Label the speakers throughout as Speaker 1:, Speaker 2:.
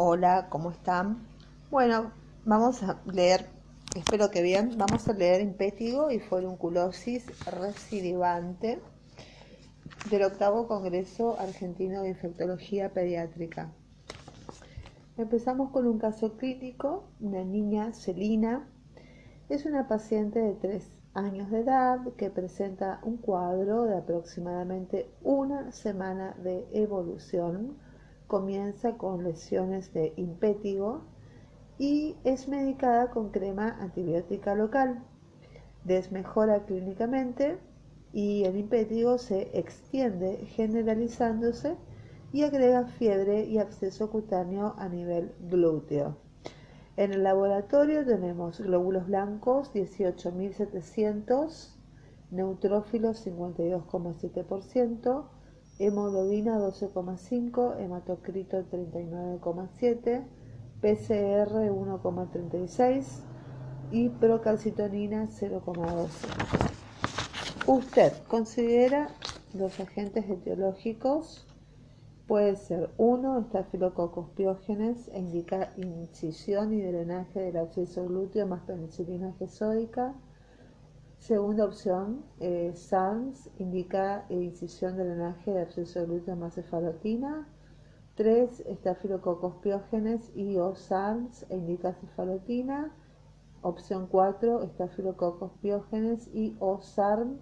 Speaker 1: Hola, ¿cómo están? Bueno, vamos a leer, espero que bien, vamos a leer impétigo y forunculosis recidivante del octavo Congreso Argentino de Infectología Pediátrica. Empezamos con un caso clínico, una niña Celina, es una paciente de 3 años de edad que presenta un cuadro de aproximadamente una semana de evolución comienza con lesiones de impétigo y es medicada con crema antibiótica local. Desmejora clínicamente y el impétigo se extiende generalizándose y agrega fiebre y absceso cutáneo a nivel glúteo. En el laboratorio tenemos glóbulos blancos 18.700, neutrófilos 52,7%, hemoglobina 12,5, hematocrito 39,7, PCR 1,36 y procalcitonina 0,12. Usted considera los agentes etiológicos, puede ser uno, estafilococos piógenes e indica incisión y drenaje del absceso glúteo más penicilina gesódica, Segunda opción, eh, indica incisión de drenaje de absceso glúteo más cefalotina. 3. Estafilococos piógenes y o e indica cefalotina. Opción 4. Estafilococos piógenes y o SARM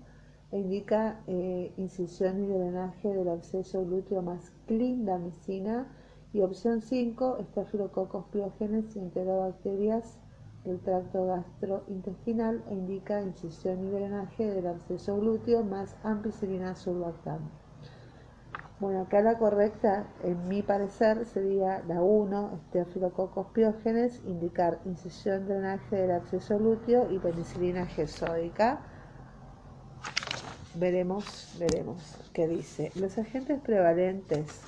Speaker 1: e indica eh, incisión y drenaje del absceso glúteo más clindamicina. Y opción 5. Estafilococos piógenes y enterobacterias el tracto gastrointestinal e indica incisión y drenaje del absceso glúteo más ampicilina surlactam. Bueno, acá la correcta, en mi parecer, sería la 1, esteafilococos piógenes, indicar incisión, drenaje del absceso glúteo y penicilina gesódica. Veremos, veremos qué dice. Los agentes prevalentes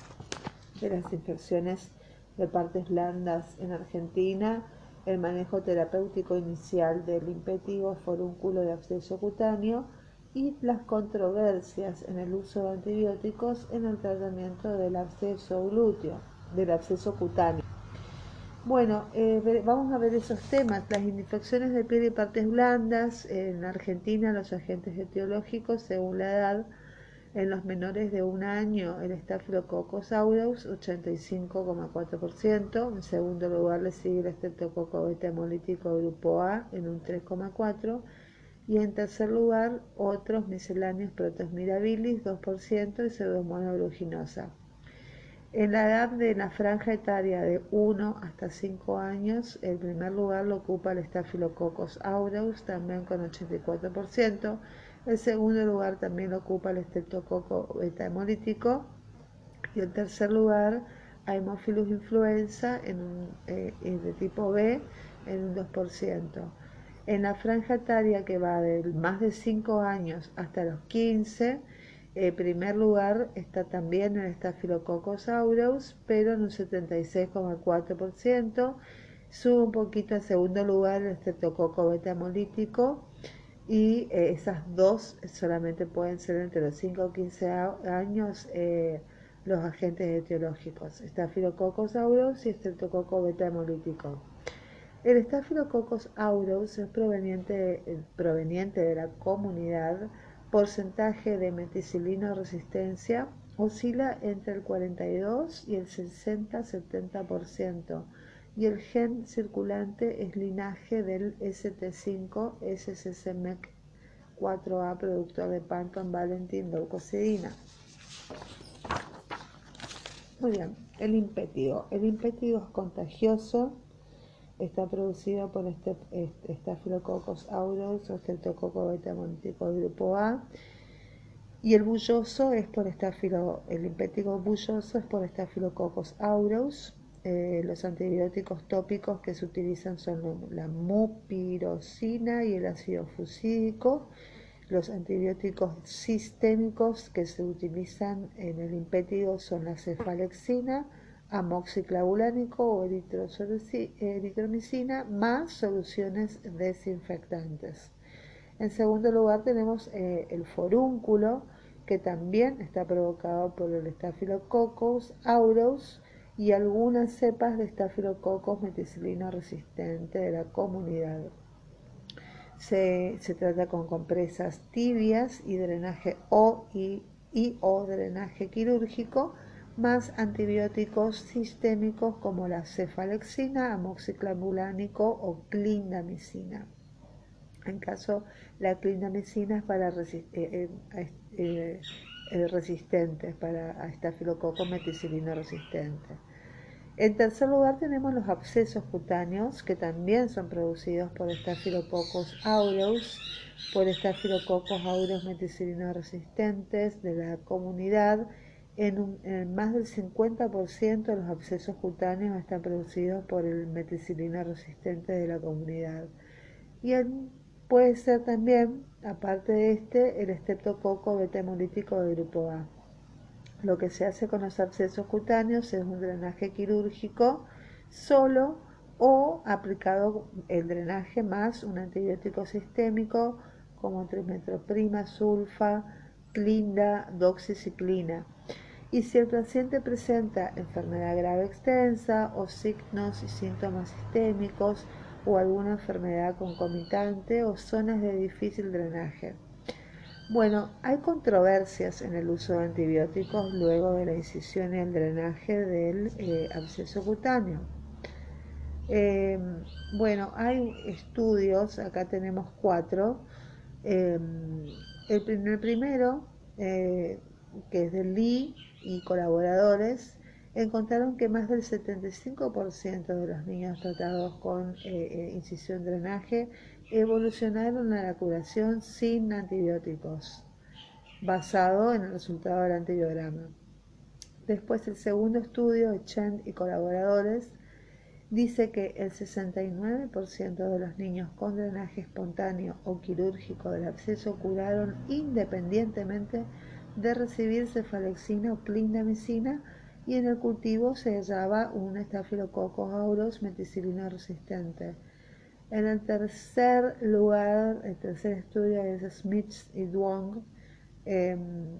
Speaker 1: de las infecciones de partes blandas en Argentina el manejo terapéutico inicial del impétigo forúnculo de absceso cutáneo y las controversias en el uso de antibióticos en el tratamiento del absceso glúteo, del absceso cutáneo. Bueno, eh, vamos a ver esos temas. Las infecciones de piel y partes blandas. En Argentina, los agentes etiológicos, según la edad, en los menores de un año, el Staphylococcus aureus, 85,4%. En segundo lugar, le sigue el Streptococcus beta hemolítico grupo A en un 3,4%. Y en tercer lugar, otros misceláneos Protosmirabilis, 2%, y Pseudomonas aeruginosa. En la edad de la franja etaria de 1 hasta 5 años, el primer lugar lo ocupa el Staphylococcus aureus, también con 84%. El segundo lugar también ocupa el estreptococo beta hemolítico. Y en tercer lugar, Haemophilus influenza en eh, de tipo B en un 2%. En la franja etaria que va de más de 5 años hasta los 15, en primer lugar está también el Staphylococcus aureus, pero en un 76,4%. Sube un poquito en segundo lugar el estreptococo beta hemolítico y eh, esas dos solamente pueden ser entre los 5 o 15 años eh, los agentes etiológicos, Staphylococcus aureus y Streptococcus beta hemolítico. El Staphylococcus aureus es proveniente, eh, proveniente de la comunidad, porcentaje de meticilina resistencia oscila entre el 42 y el 60-70% y el gen circulante es linaje del ST5 SCCMEC 4A productor de Panton Valentin leucocidina. Muy bien, el impétigo. El impétigo es contagioso, está producido por este, este Staphylococcus aureus o Streptococcus beta hemolítico grupo A. Y el bulloso es por estafilo, el impético bulloso es por Staphylococcus aureus eh, los antibióticos tópicos que se utilizan son la mupirocina y el ácido fusídico. Los antibióticos sistémicos que se utilizan en el impétigo son la cefalexina, amoxiclavulánico o eritromicina, más soluciones desinfectantes. En segundo lugar tenemos eh, el forúnculo, que también está provocado por el Staphylococcus aureus, y algunas cepas de estafilococos meticilina resistente de la comunidad. Se, trata con compresas tibias y drenaje o y, o drenaje quirúrgico, más antibióticos sistémicos como la cefalexina, amoxiclamulánico o clindamicina. En caso, la clindamicina es para eh, eh, eh, resistentes, para estafilococo meticilina resistente. En tercer lugar tenemos los abscesos cutáneos que también son producidos por Staphylococcus aureus, por Staphylococcus aureus meticilina resistentes de la comunidad. En, más del 50% de los abscesos cutáneos están producidos por el meticilina resistente de la comunidad. Y puede ser también, aparte de este, el estreptococo beta hemolítico de grupo A. Lo que se hace con los abscesos cutáneos es un drenaje quirúrgico solo o aplicado el drenaje más un antibiótico sistémico como trimetroprima, sulfa, clinda, doxiciclina. Y si el paciente presenta enfermedad grave extensa o signos y síntomas sistémicos o alguna enfermedad concomitante o zonas de difícil drenaje. Bueno, hay controversias en el uso de antibióticos luego de la incisión y el drenaje del eh, absceso cutáneo. Em, bueno, hay estudios, acá tenemos cuatro. Em, el, primero, eh, que es de Lee y colaboradores, encontraron que más del 75% de los niños tratados con eh, incisión-drenaje evolucionaron a la curación sin antibióticos, basado en el resultado del antibiograma. Después, el segundo estudio Chen y colaboradores dice que el 69% de los niños con drenaje espontáneo o quirúrgico del absceso curaron independientemente de recibir cefalexina o clindamicina y en el cultivo se hallaba un estafilococcus aureus meticilina resistente. En el tercer lugar, el tercer estudio es Smith y Duong, em,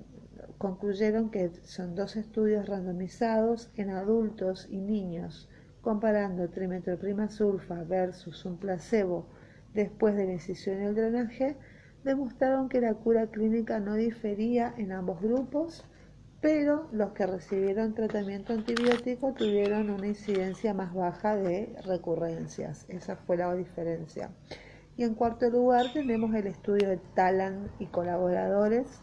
Speaker 1: concluyeron que son dos estudios randomizados en adultos y niños, comparando trimetroprima sulfa versus un placebo después de la incisión y el drenaje, demostraron que la cura clínica no difería en ambos grupos pero los que recibieron tratamiento antibiótico tuvieron una incidencia más baja de recurrencias. Esa fue la diferencia. Y en cuarto lugar tenemos el estudio de Talan y colaboradores,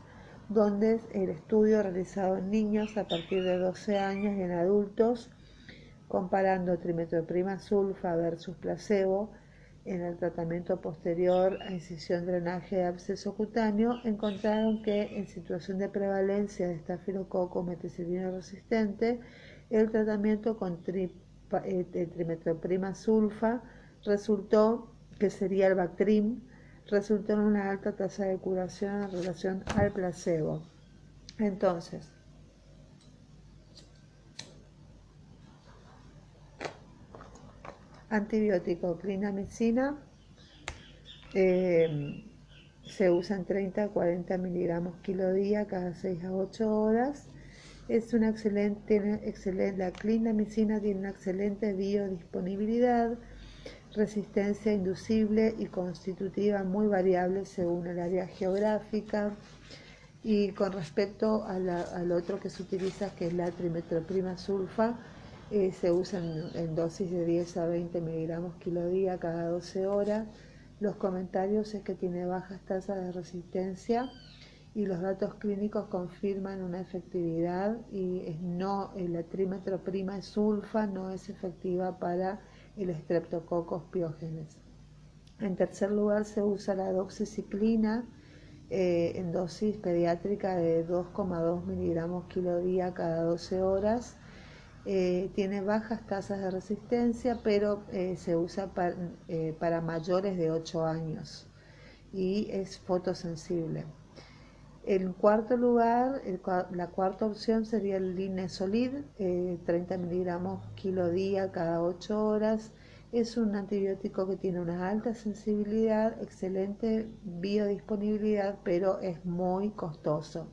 Speaker 1: donde el estudio realizado en niños a partir de 12 años y en adultos, comparando trimetroprima sulfa versus placebo, en el tratamiento posterior a incisión drenaje de absceso cutáneo, encontraron que en situación de prevalencia de estafilococo meticilina resistente, el tratamiento con eh, sulfa resultó, que sería el Bactrim, resultó en una alta tasa de curación en relación al placebo. Entonces, Antibiótico, clindamicina, eh, se usa en 30 a 40 miligramos kilo día cada 6 a 8 horas. Es una excelente, excelente, la clindamicina tiene una excelente biodisponibilidad, resistencia inducible y constitutiva muy variable según el área geográfica. Y con respecto al otro que se utiliza, que es la trimetroprima sulfa, eh, se usan en, dosis de 10 a 20 miligramos kilo día cada 12 horas. Los comentarios es que tiene bajas tasas de resistencia y los datos clínicos confirman una efectividad y es no, la trimetroprima sulfa no es efectiva para el estreptococos piógenes. En tercer lugar se usa la doxiciclina eh, en dosis pediátrica de 2,2 miligramos kilo día cada 12 horas eh, tiene bajas tasas de resistencia, pero eh, se usa eh, para, mayores de 8 años y es fotosensible. En cuarto lugar, la cuarta opción sería el Linesolid, 30 miligramos kilo día cada 8 horas. Es un antibiótico que tiene una alta sensibilidad, excelente biodisponibilidad, pero es muy costoso.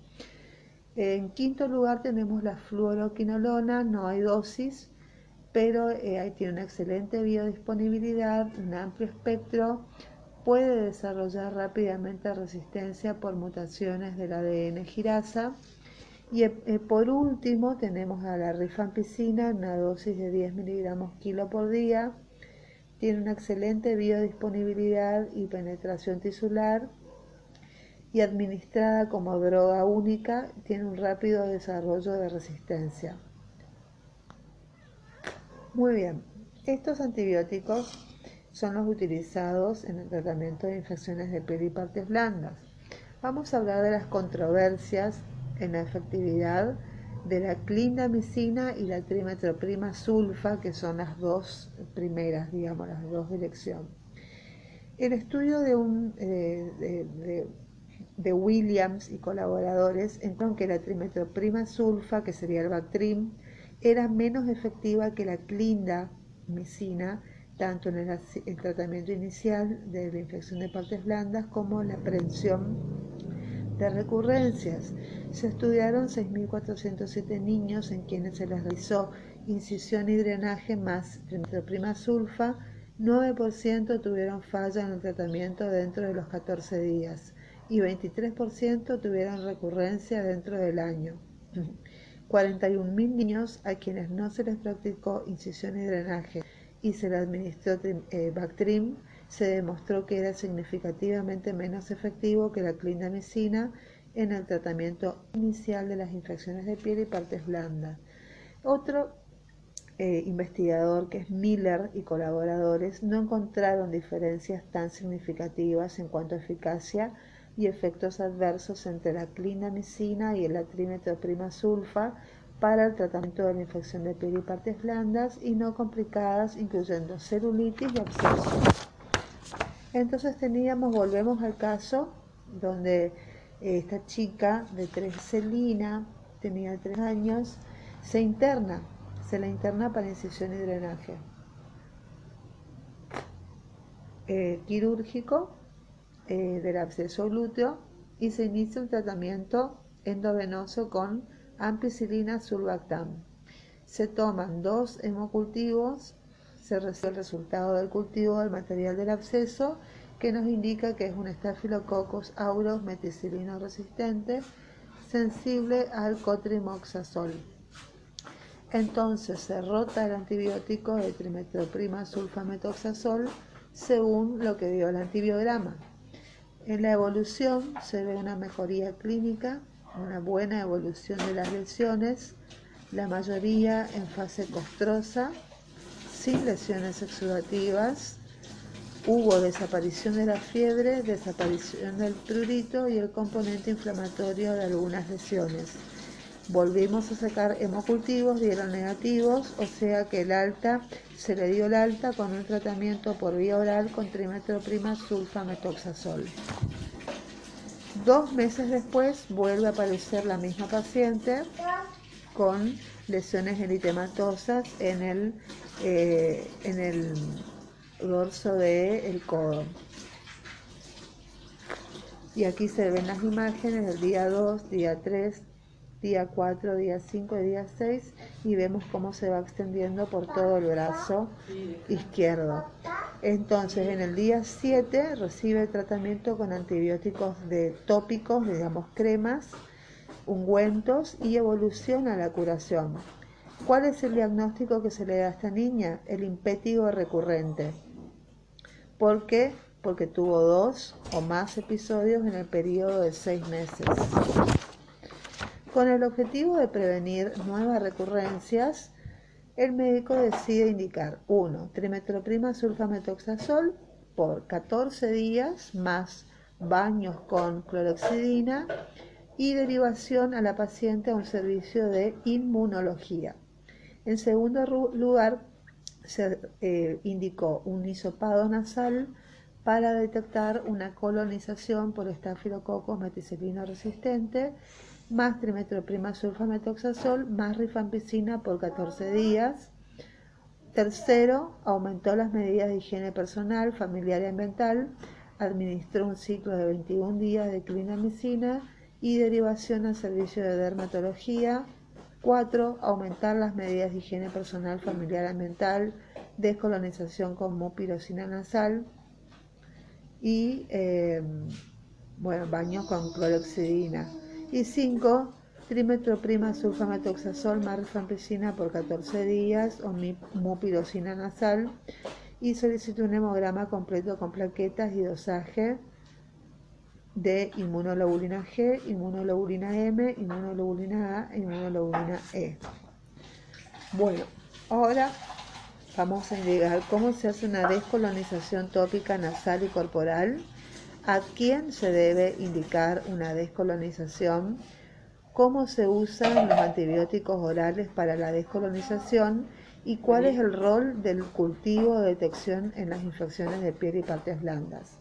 Speaker 1: En quinto lugar tenemos la fluoroquinolona, no hay dosis, pero eh, tiene una excelente biodisponibilidad, un amplio espectro, puede desarrollar rápidamente resistencia por mutaciones del ADN girasa. Y eh, por último tenemos a la rifampicina una dosis de 10 miligramos kilo por día. Tiene una excelente biodisponibilidad y penetración tisular y administrada como droga única tiene un rápido desarrollo de resistencia. Muy bien, estos antibióticos son los utilizados en el tratamiento de infecciones de piel y partes blandas. Vamos a hablar de las controversias en la efectividad de la clindamicina y la trimetroprima sulfa, que son las dos primeras, digamos, las dos de elección. El estudio de, un, eh, Williams y colaboradores encontró que la trimetroprima sulfa, que sería el Bactrim, era menos efectiva que la clindamicina, tanto en el, tratamiento inicial de la infección de partes blandas como en la prevención de recurrencias. Se estudiaron 6.407 niños en quienes se les realizó incisión y drenaje más trimetroprima sulfa. 9% tuvieron falla en el tratamiento dentro de los 14 días y 23% tuvieron recurrencia dentro del año. 41.000 niños a quienes no se les practicó incisión y drenaje y se le administró eh, Bactrim, se demostró que era significativamente menos efectivo que la clindamicina en el tratamiento inicial de las infecciones de piel y partes blandas. Otro eh, investigador, que es Miller y colaboradores, no encontraron diferencias tan significativas en cuanto a eficacia y efectos adversos entre la clindamicina y el trimetroprima sulfa para el tratamiento de la infección de piel y partes blandas y no complicadas, incluyendo celulitis y abscesos. Entonces teníamos, volvemos al caso donde eh, esta chica de Treselina, tenía tres años, se interna, se la interna para incisión y drenaje. Eh, quirúrgico eh, del absceso glúteo y se inicia un tratamiento endovenoso con ampicilina sulbactam. Se toman dos hemocultivos, se recibe el resultado del cultivo del material del absceso que nos indica que es un Staphylococcus aureus meticilino resistente sensible al cotrimoxazol. Entonces se rota el antibiótico de trimetroprima sulfametoxazol según lo que dio el antibiograma. En la evolución se ve una mejoría clínica, una buena evolución de las lesiones, la mayoría en fase costrosa, sin lesiones exudativas. Hubo desaparición de la fiebre, desaparición del prurito y el componente inflamatorio de algunas lesiones. Volvimos a sacar hemocultivos, dieron negativos, o sea que el alta se le dio el alta con un tratamiento por vía oral con trimetroprima sulfametoxazol. Dos meses después vuelve a aparecer la misma paciente con lesiones eritematosas en el, eh, en el dorso del codo. Y aquí se ven las imágenes del día 2, día 3, día 4, día 5 y día 6 y vemos cómo se va extendiendo por todo el brazo izquierdo. Entonces, en el día 7 recibe tratamiento con antibióticos de tópicos, digamos cremas, ungüentos y evoluciona la curación. ¿Cuál es el diagnóstico que se le da a esta niña? El impétigo recurrente. ¿Por qué? Porque tuvo dos o más episodios en el periodo de seis meses. Con el objetivo de prevenir nuevas recurrencias, el médico decide indicar 1. Trimetroprima sulfametoxazol por 14 días más baños con cloroxidina y derivación a la paciente a un servicio de inmunología. En segundo lugar, se eh, indicó un hisopado nasal para detectar una colonización por estafilococcus meticilino resistente más trimetroprima sulfametoxazol, más rifampicina por 14 días. Tercero, aumentó las medidas de higiene personal, familiar y ambiental, administró un ciclo de 21 días de clindamicina y derivación al servicio de dermatología 4. Aumentar las medidas de higiene personal, familiar, ambiental, descolonización con mupirocina nasal y eh, bueno, baño con cloroxidina. Y 5. Trimetroprima sulfametoxazol más rifampicina por 14 días o mupirocina nasal y solicito un hemograma completo con plaquetas y dosaje de inmunoglobulina G, inmunoglobulina M, inmunoglobulina A e inmunoglobulina E. Bueno, ahora vamos a indicar cómo se hace una descolonización tópica nasal y corporal, a quién se debe indicar una descolonización, cómo se usan los antibióticos orales para la descolonización y cuál es el rol del cultivo de detección en las infecciones de piel y partes blandas.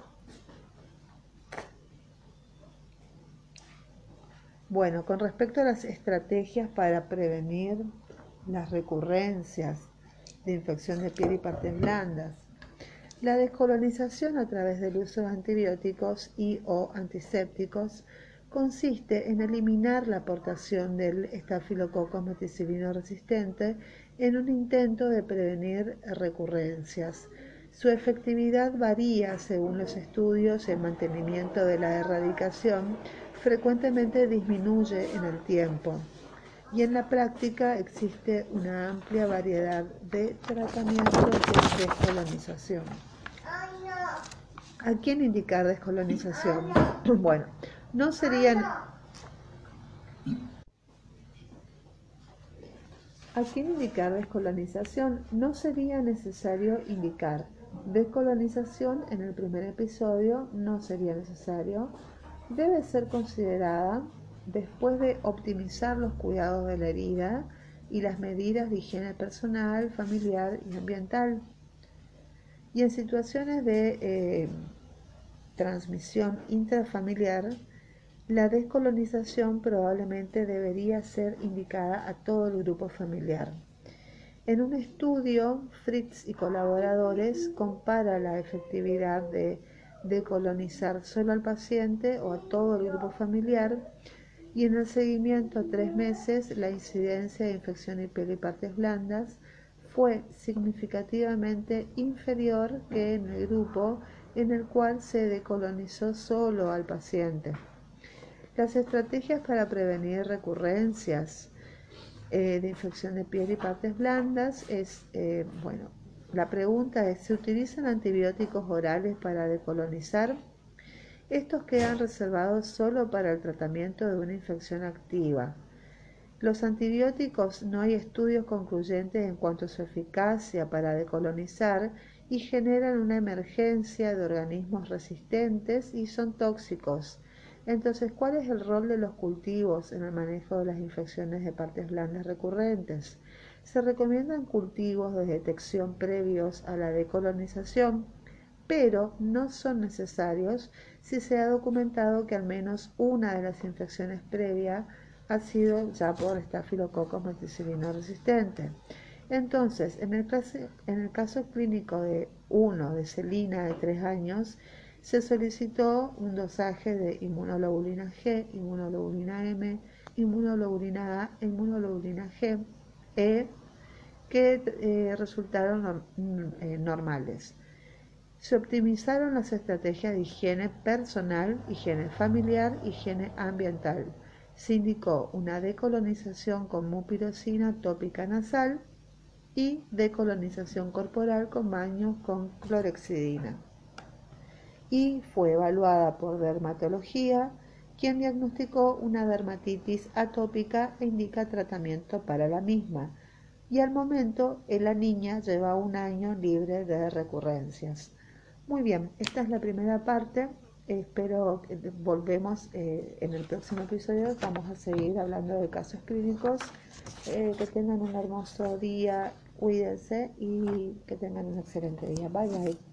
Speaker 1: Bueno, con respecto a las estrategias para prevenir las recurrencias de infección de piel y partes blandas, la descolonización a través del uso de antibióticos y o antisépticos consiste en eliminar la aportación del estafilococo meticilino resistente en un intento de prevenir recurrencias. Su efectividad varía según los estudios el mantenimiento de la erradicación frecuentemente disminuye en el tiempo y en la práctica existe una amplia variedad de tratamientos de descolonización. ¿A quién indicar descolonización? Bueno, no serían... ¿A quién indicar descolonización? No sería necesario indicar descolonización en el primer episodio, no sería necesario debe ser considerada después de optimizar los cuidados de la herida y las medidas de higiene personal, familiar y ambiental. Y en situaciones de eh, transmisión intrafamiliar, la descolonización probablemente debería ser indicada a todo el grupo familiar. En un estudio, Fritz y colaboradores compara la efectividad de de colonizar solo al paciente o a todo el grupo familiar y en el seguimiento a tres meses la incidencia de infección y piel y partes blandas fue significativamente inferior que en el grupo en el cual se decolonizó solo al paciente. Las estrategias para prevenir recurrencias eh, de infección de piel y partes blandas es, eh, bueno, la pregunta es, ¿se utilizan antibióticos orales para decolonizar? Estos quedan reservados solo para el tratamiento de una infección activa. Los antibióticos no hay estudios concluyentes en cuanto a su eficacia para decolonizar y generan una emergencia de organismos resistentes y son tóxicos. Entonces, ¿cuál es el rol de los cultivos en el manejo de las infecciones de partes blandas recurrentes? Se recomiendan cultivos de detección previos a la decolonización, pero no son necesarios si se ha documentado que al menos una de las infecciones previas ha sido ya por estafilococos meticilino resistente. Entonces, en el, caso, en el caso clínico de uno de Celina de 3 años, se solicitó un dosaje de inmunoglobulina G, inmunoglobulina M, inmunoglobulina A e inmunoglobulina G e, que eh, resultaron eh, normales. Se optimizaron las estrategias de higiene personal, higiene familiar, higiene ambiental. Se indicó una decolonización con mupirocina tópica nasal y decolonización corporal con baño con clorexidina. Y fue evaluada por dermatología, quien diagnosticó una dermatitis atópica e indica tratamiento para la misma. Y al momento la niña lleva un año libre de recurrencias. Muy bien, esta es la primera parte. Espero que volvemos eh, en el próximo episodio. Vamos a seguir hablando de casos clínicos. Eh, que tengan un hermoso día, cuídense y que tengan un excelente día. Bye bye.